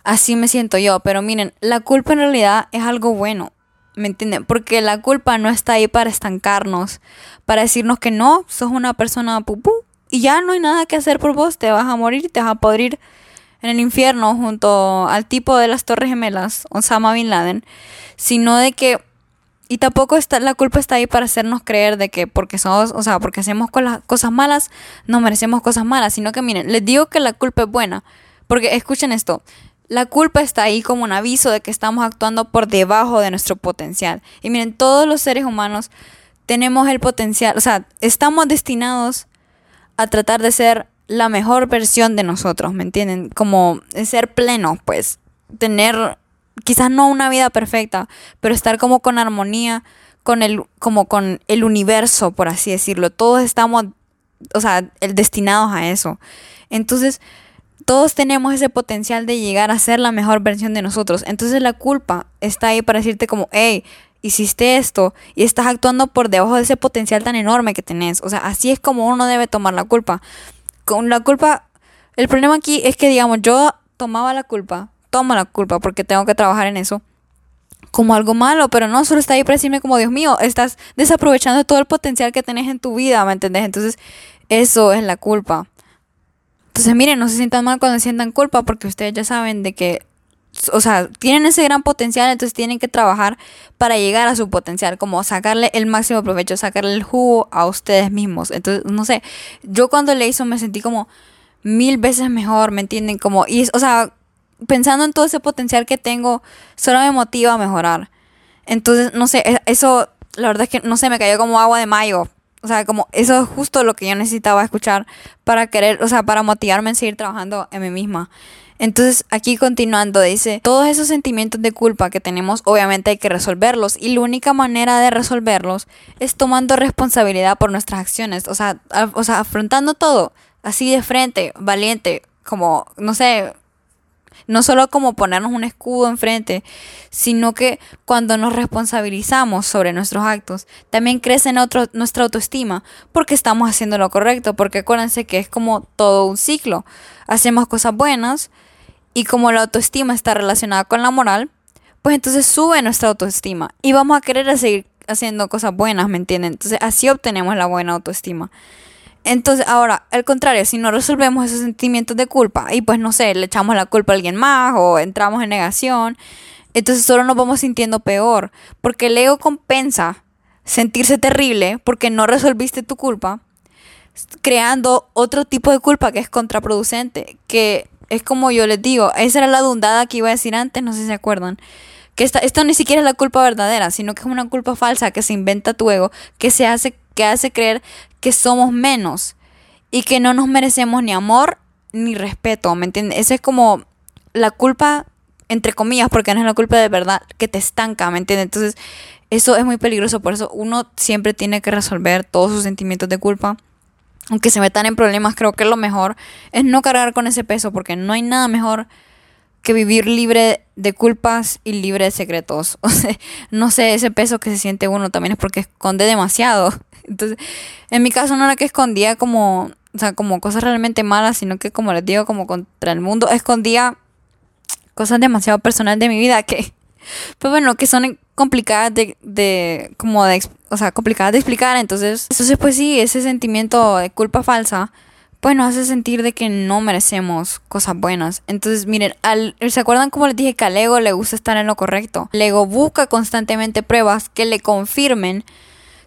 Speaker 1: así me siento yo. Pero miren, la culpa en realidad es algo bueno. ¿Me entienden? Porque la culpa no está ahí para estancarnos, para decirnos que no, sos una persona pupú, y ya no hay nada que hacer por vos, te vas a morir, te vas a podrir en el infierno junto al tipo de las Torres Gemelas, Osama Bin Laden, sino de que y tampoco está la culpa está ahí para hacernos creer de que porque somos, o sea, porque hacemos cosas malas, no merecemos cosas malas, sino que miren, les digo que la culpa es buena, porque escuchen esto, la culpa está ahí como un aviso de que estamos actuando por debajo de nuestro potencial. Y miren, todos los seres humanos tenemos el potencial, o sea, estamos destinados a tratar de ser la mejor versión de nosotros, ¿me entienden? Como ser pleno, pues, tener quizás no una vida perfecta, pero estar como con armonía con el como con el universo, por así decirlo. Todos estamos o sea, destinados a eso. Entonces, todos tenemos ese potencial de llegar a ser la mejor versión de nosotros. Entonces, la culpa está ahí para decirte como, hey, hiciste esto y estás actuando por debajo de ese potencial tan enorme que tenés. O sea, así es como uno debe tomar la culpa. Con la culpa, el problema aquí es que, digamos, yo tomaba la culpa, tomo la culpa porque tengo que trabajar en eso como algo malo, pero no solo está ahí para decirme como, Dios mío, estás desaprovechando todo el potencial que tenés en tu vida, ¿me entendés? Entonces, eso es la culpa. Entonces, miren, no se sientan mal cuando sientan culpa porque ustedes ya saben de que o sea, tienen ese gran potencial, entonces tienen que trabajar para llegar a su potencial, como sacarle el máximo provecho, sacarle el jugo a ustedes mismos. Entonces, no sé, yo cuando le hizo me sentí como mil veces mejor, ¿me entienden? Como, y, o sea, pensando en todo ese potencial que tengo, solo me motiva a mejorar. Entonces, no sé, e, eso, la verdad es que, no sé, me cayó como agua de mayo. O sea, como eso es justo lo que yo necesitaba escuchar para querer, o sea, para motivarme en seguir trabajando en mí misma. Entonces, aquí continuando, dice, todos esos sentimientos de culpa que tenemos, obviamente hay que resolverlos. Y la única manera de resolverlos es tomando responsabilidad por nuestras acciones. O sea, o sea afrontando todo, así de frente, valiente, como, no sé, no solo como ponernos un escudo enfrente, sino que cuando nos responsabilizamos sobre nuestros actos, también crece nuestra autoestima porque estamos haciendo lo correcto, porque acuérdense que es como todo un ciclo. Hacemos cosas buenas, y como la autoestima está relacionada con la moral, pues entonces sube nuestra autoestima y vamos a querer seguir haciendo cosas buenas, ¿me entienden? Entonces así obtenemos la buena autoestima. Entonces, ahora, al contrario, si no resolvemos esos sentimientos de culpa y pues no sé, le echamos la culpa a alguien más o entramos en negación, entonces solo nos vamos sintiendo peor, porque el ego compensa sentirse terrible porque no resolviste tu culpa, creando otro tipo de culpa que es contraproducente, que es como yo les digo, esa era la dundada que iba a decir antes, no sé si se acuerdan. Que esta, esto ni siquiera es la culpa verdadera, sino que es una culpa falsa que se inventa tu ego, que se hace, que hace creer que somos menos y que no nos merecemos ni amor ni respeto, ¿me entiendes? Esa es como la culpa entre comillas, porque no es la culpa de verdad, que te estanca, ¿me entiendes? Entonces, eso es muy peligroso, por eso uno siempre tiene que resolver todos sus sentimientos de culpa. Aunque se metan en problemas, creo que lo mejor es no cargar con ese peso, porque no hay nada mejor que vivir libre de culpas y libre de secretos. <laughs> O sea, no sé, ese peso que se siente uno también es porque esconde demasiado. <laughs> Entonces, en mi caso no era que escondía como, o sea, como cosas realmente malas, sino que como les digo, como contra el mundo, escondía cosas demasiado personales de mi vida que, <laughs> pues bueno, que son complicadas de, de como de, o sea, complicadas de explicar. Entonces, entonces pues sí, ese sentimiento de culpa falsa pues nos hace sentir de que no merecemos cosas buenas. Entonces, miren, al, ¿se acuerdan como les dije que al ego le gusta estar en lo correcto? El ego busca constantemente pruebas que le confirmen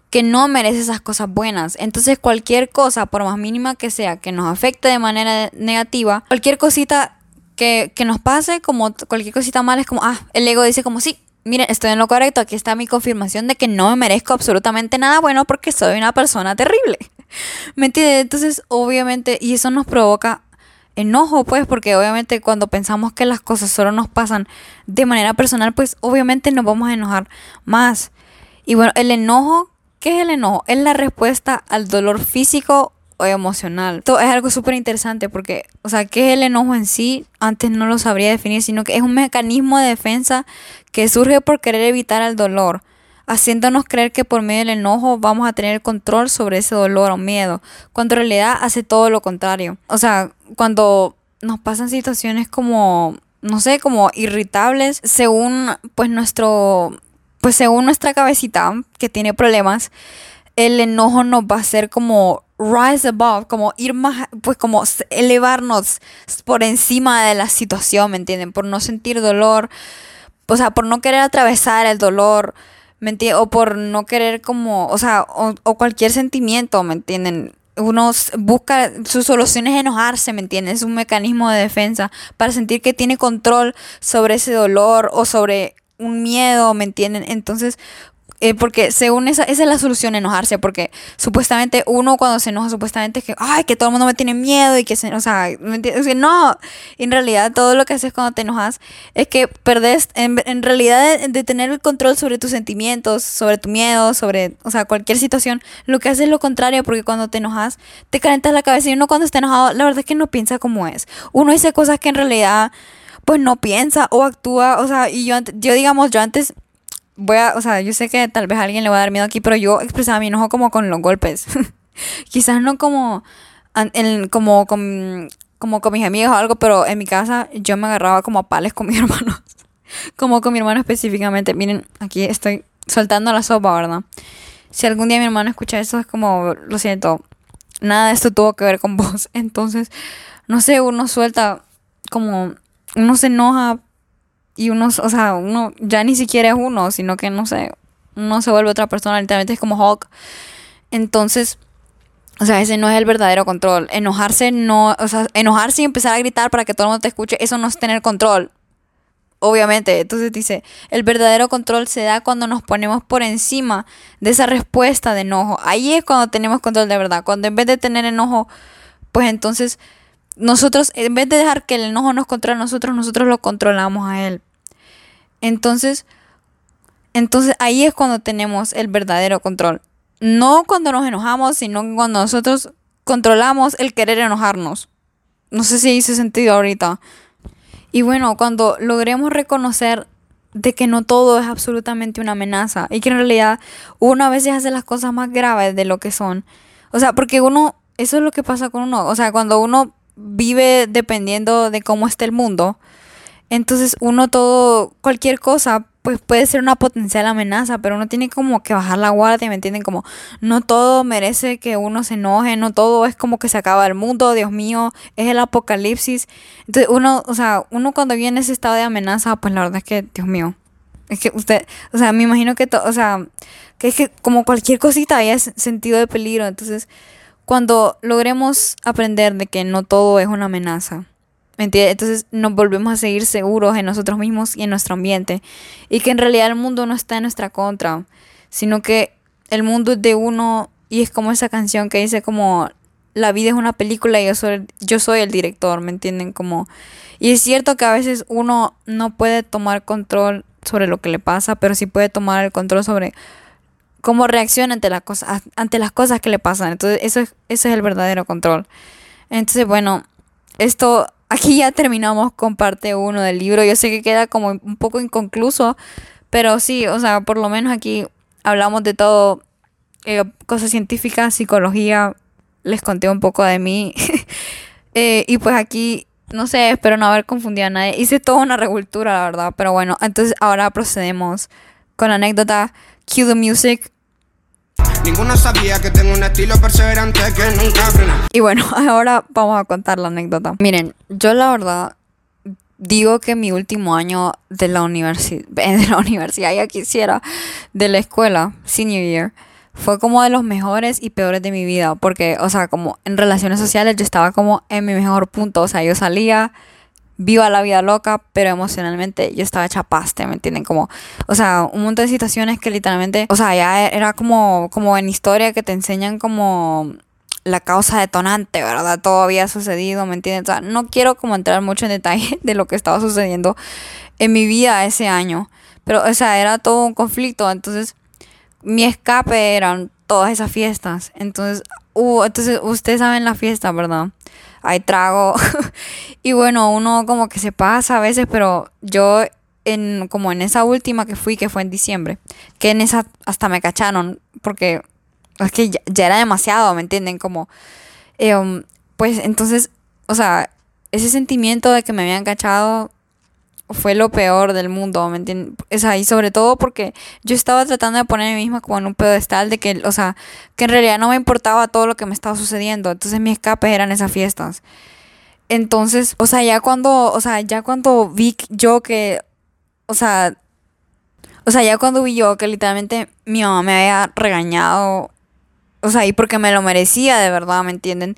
Speaker 1: que no merece esas cosas buenas. Entonces, cualquier cosa, por más mínima que sea, que nos afecte de manera negativa, cualquier cosita que, que nos pase, como cualquier cosita mala, es como, ah, el ego dice como, sí, miren, estoy en lo correcto, aquí está mi confirmación de que no me merezco absolutamente nada bueno porque soy una persona terrible. <laughs> ¿Me entiendes? Entonces, obviamente, y eso nos provoca enojo, pues, porque obviamente cuando pensamos que las cosas solo nos pasan de manera personal, pues obviamente nos vamos a enojar más. Y bueno, el enojo, ¿qué es el enojo? Es la respuesta al dolor físico emocional. Esto es algo súper interesante porque, o sea, ¿qué es el enojo en sí? Antes no lo sabría definir, sino que es un mecanismo de defensa que surge por querer evitar el dolor haciéndonos creer que por medio del enojo vamos a tener control sobre ese dolor o miedo, cuando en realidad hace todo lo contrario. O sea, cuando nos pasan situaciones como, no sé, como irritables, según pues nuestro, pues según nuestra cabecita que tiene problemas, el enojo nos va a hacer como rise above, como ir más, pues como elevarnos por encima de la situación, ¿me entienden? Por no sentir dolor, o sea, por no querer atravesar el dolor, ¿me entienden? O por no querer como, o sea, o, cualquier sentimiento, ¿me entienden? Uno busca, su solución es enojarse, ¿me entienden? Es un mecanismo de defensa para sentir que tiene control sobre ese dolor o sobre un miedo, ¿me entienden? Entonces, eh, porque según esa, esa es la solución, enojarse, porque supuestamente uno cuando se enoja, supuestamente es que, ay, que todo el mundo me tiene miedo y que se, o sea, ¿me no, en realidad todo lo que haces cuando te enojas es que perdés, en, en realidad de, tener el control sobre tus sentimientos, sobre tu miedo, sobre, o sea, cualquier situación, lo que haces es lo contrario, porque cuando te enojas, te calentas la cabeza y uno cuando está enojado, la verdad es que no piensa como es. Uno dice cosas que en realidad, pues no piensa o actúa, o sea, y yo, yo digamos, yo antes voy a, o sea, yo sé que tal vez a alguien le va a dar miedo aquí, pero yo expresaba mi enojo como con los golpes. <laughs> Quizás no como, en, como, con, como con mis amigos o algo, pero en mi casa yo me agarraba como a pales con <laughs> mis hermanos. como con mi hermano específicamente. Miren, aquí estoy soltando la sopa, ¿verdad? Si algún día mi hermano escucha eso, es como, lo siento, nada de esto tuvo que ver con <laughs> vos. Entonces, no sé, uno suelta como, uno se enoja y uno, o sea, uno ya ni siquiera es uno, sino que no sé, uno se vuelve otra persona, literalmente es como Hulk. Entonces, o sea, ese no es el verdadero control. Enojarse no, o sea, enojarse y empezar a gritar para que todo el mundo te escuche, eso no es tener control. Obviamente, entonces dice, el verdadero control se da cuando nos ponemos por encima de esa respuesta de enojo. Ahí es cuando tenemos control de verdad. Cuando en vez de tener enojo, pues entonces nosotros, en vez de dejar que el enojo nos controle a nosotros, nosotros lo controlamos a él. Entonces, entonces ahí es cuando tenemos el verdadero control. No cuando nos enojamos, sino cuando nosotros controlamos el querer enojarnos. No sé si hice sentido ahorita. Y bueno, cuando logremos reconocer de que no todo es absolutamente una amenaza y que en realidad uno a veces hace las cosas más graves de lo que son. O sea, porque uno, eso es lo que pasa con uno. O sea, cuando uno vive dependiendo de cómo esté el mundo, entonces uno todo, cualquier cosa, pues puede ser una potencial amenaza, pero uno tiene como que bajar la guardia, ¿me entienden? Como no todo merece que uno se enoje, no todo es como que se acaba el mundo, Dios mío, es el apocalipsis. Entonces uno, o sea, uno cuando viene ese estado de amenaza, pues la verdad es que, Dios mío, es que usted, o sea, me imagino que, o sea, que es que como cualquier cosita haya sentido de peligro, entonces cuando logremos aprender de que no todo es una amenaza, ¿Me entiendes? Entonces nos volvemos a seguir seguros en nosotros mismos y en nuestro ambiente. Y que en realidad el mundo no está en nuestra contra, sino que el mundo es de uno y es como esa canción que dice como la vida es una película y yo soy, yo soy el director, ¿me entienden? Como, y es cierto que a veces uno no puede tomar control sobre lo que le pasa, pero sí puede tomar el control sobre cómo reacciona ante, las cosas ante las cosas que le pasan. Entonces, eso es, ese es el verdadero control. Entonces, bueno, esto aquí ya terminamos con parte 1 del libro. Yo sé que queda como un poco inconcluso, pero sí, o sea, por lo menos aquí hablamos de todo, eh, cosas científicas, psicología, les conté un poco de mí. <laughs> eh, y pues aquí, no sé, espero no haber confundido a nadie. Hice toda una revoltura, la verdad, pero bueno, entonces ahora procedemos con la anécdota Cue the Music. Ninguno sabía que tengo un estilo perseverante que nunca frena. Y bueno, <laughs> ahora vamos a contar la anécdota. Miren, yo la verdad digo que mi último año de la universidad, <laughs> de la universidad ya quisiera, de la escuela, senior year, fue como de los mejores y peores de mi vida, porque, o sea, como en relaciones sociales yo estaba como en mi mejor punto, o sea, yo salía, viva la vida loca, pero emocionalmente yo estaba hecha paste, ¿me entienden? Como, o sea, un montón de situaciones que literalmente, o sea, ya era como, como en historia que te enseñan como la causa detonante, ¿verdad? Todo había sucedido, ¿me entienden? O sea, no quiero como entrar mucho en detalle <laughs> de lo que estaba sucediendo en mi vida ese año, pero, o sea, era todo un conflicto, entonces mi escape eran todas esas fiestas, entonces, uh, entonces ustedes saben la fiesta, ¿verdad? Hay trago. <laughs> y bueno, uno como que se pasa a veces, pero yo en como en esa última que fui, que fue en diciembre, que en esa hasta me cacharon, porque es que ya, era demasiado, ¿me entienden? Como, um, pues entonces, o sea, ese sentimiento de que me habían cachado fue lo peor del mundo, ¿me entiendes? O sea, y sobre todo porque yo estaba tratando de ponerme misma como en un pedestal de que, o sea, que en realidad no me importaba todo lo que me estaba sucediendo. Entonces mis escapes eran esas fiestas. Entonces, o sea, ya cuando, o sea, ya cuando vi yo que, o sea, o sea, ya cuando vi yo que literalmente mi mamá me había regañado o sea, y porque me lo merecía de verdad, ¿me entienden?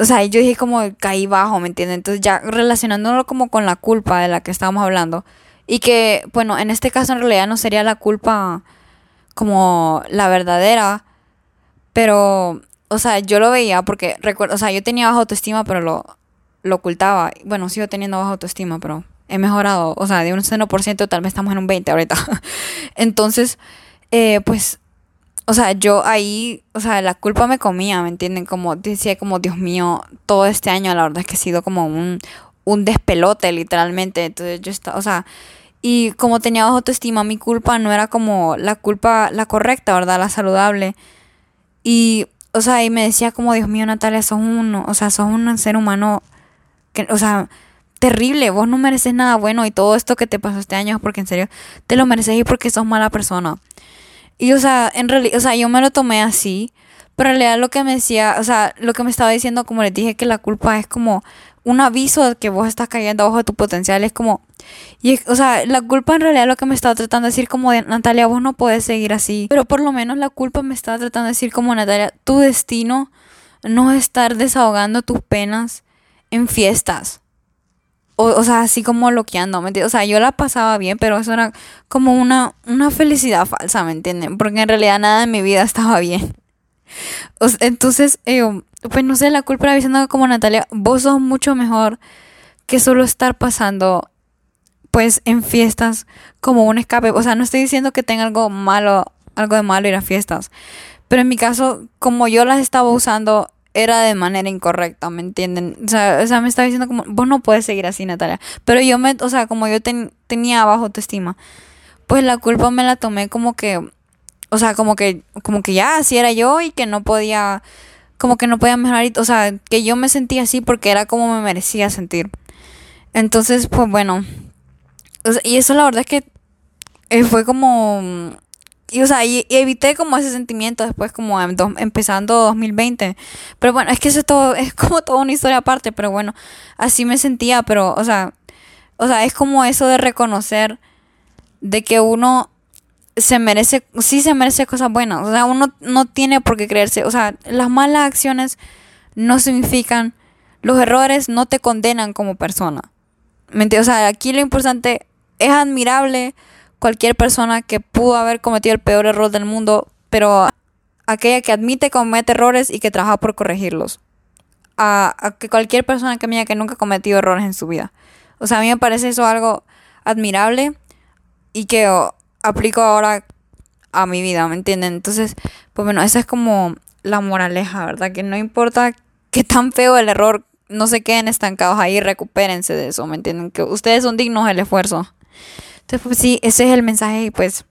Speaker 1: o sea, yo dije como caí bajo, ¿me entienden? Entonces ya relacionándolo como con la culpa de la que estábamos hablando. Y que, bueno, en este caso en realidad no sería la culpa como la verdadera. Pero, o sea, yo lo veía porque recuerdo, o sea, yo tenía baja autoestima, pero lo, lo ocultaba. Bueno, sigo teniendo baja autoestima, pero he mejorado. O sea, de un 0% tal vez estamos en un 20 ahorita. <laughs> Entonces, eh, pues o sea, yo ahí, o sea, la culpa me comía, ¿me entienden? Como decía, como Dios mío, todo este año la verdad es que ha sido como un, un despelote, literalmente. Entonces yo estaba, o sea, y como tenía baja autoestima, mi culpa no era como la culpa, la correcta, ¿verdad? La saludable. Y, o sea, y me decía como, Dios mío, Natalia, sos un, o sea, sos un ser humano que, o sea, terrible, vos no mereces nada bueno y todo esto que te pasó este año es porque en serio te lo mereces y porque sos mala persona. Y o sea, en realidad, o sea, yo me lo tomé así, pero en realidad lo que me decía, o sea, lo que me estaba diciendo, como les dije, que la culpa es como un aviso de que vos estás cayendo abajo de tu potencial, es como, y o sea, la culpa en realidad lo que me estaba tratando de decir como Natalia, vos no puedes seguir así, pero por lo menos la culpa me estaba tratando de decir como, Natalia, tu destino no es estar desahogando tus penas en fiestas. O, o, sea, así como loqueando, ¿me entiendes? O sea, yo la pasaba bien, pero eso era como una, una felicidad falsa, ¿me entienden? Porque en realidad nada en mi vida estaba bien. entonces, eh, pues no sé, la culpa era diciendo como Natalia, vos sos mucho mejor que solo estar pasando, pues, en fiestas como un escape. O sea, no estoy diciendo que tenga algo malo, algo de malo ir a fiestas. Pero en mi caso, como yo las estaba usando era de manera incorrecta, ¿me entienden? O sea, o sea, me estaba diciendo como, vos no puedes seguir así, Natalia. Pero yo me, o sea, como yo tenía bajo autoestima, pues la culpa me la tomé como que, o sea, como que, como que ya así era yo y que no podía, como que no podía mejorar, o sea, que yo me sentía así porque era como me merecía sentir. Entonces, pues bueno, y eso la verdad es que eh, fue como y, o sea, y, evité como ese sentimiento después como empezando 2020. Pero bueno, es que eso es todo, es <laughs> como toda una historia aparte, pero bueno, así me sentía, pero, o sea, o sea, es como eso de reconocer de que uno se merece, sí se merece cosas buenas. O sea, uno no tiene por qué creerse. O sea, las malas acciones no significan, los errores no te condenan como persona. ¿Me O sea, aquí lo importante es admirable cualquier persona que pudo haber cometido el peor error del mundo, pero aquella que admite comete errores y que trabaja por corregirlos. a, que cualquier persona que que nunca ha cometido errores en su vida. O sea, a mí me parece eso algo admirable y que aplico ahora a mi vida, ¿me entienden? Entonces, pues bueno, esa es como la moraleja, ¿verdad? Que no importa qué tan feo el error, no se queden estancados ahí, recupérense de eso, ¿me entienden? Que ustedes son dignos del esfuerzo. Entonces, pues sí, ese es el mensaje y pues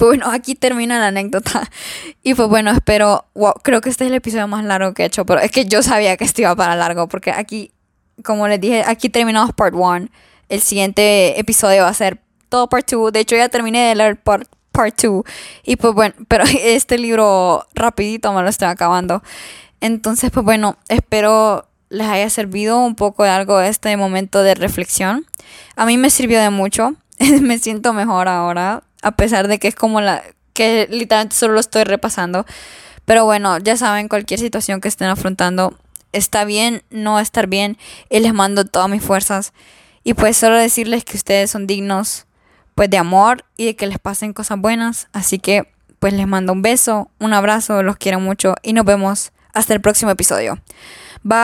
Speaker 1: pues bueno, aquí termina la anécdota. <laughs> Y pues bueno, espero, wow, creo que este es el episodio más largo que he hecho, pero es que yo sabía que esto iba para largo, porque aquí, como les dije, aquí terminamos part 1. El siguiente episodio va a ser todo part 2. De hecho, ya terminé de leer part 2. Y pues bueno, <laughs> pero este libro rapidito me lo estoy acabando. Entonces, pues bueno, espero les haya servido un poco de algo este momento de reflexión. A mí me sirvió de mucho. <laughs> me siento mejor ahora a pesar de que es como la que literalmente solo lo estoy repasando. Pero bueno, ya saben, cualquier situación que estén afrontando, está bien, no estar bien, y les mando todas mis fuerzas. Y pues solo decirles que ustedes son dignos pues de amor y de que les pasen cosas buenas. Así que pues les mando un beso, un abrazo, los quiero mucho y nos vemos hasta el próximo episodio. Bye.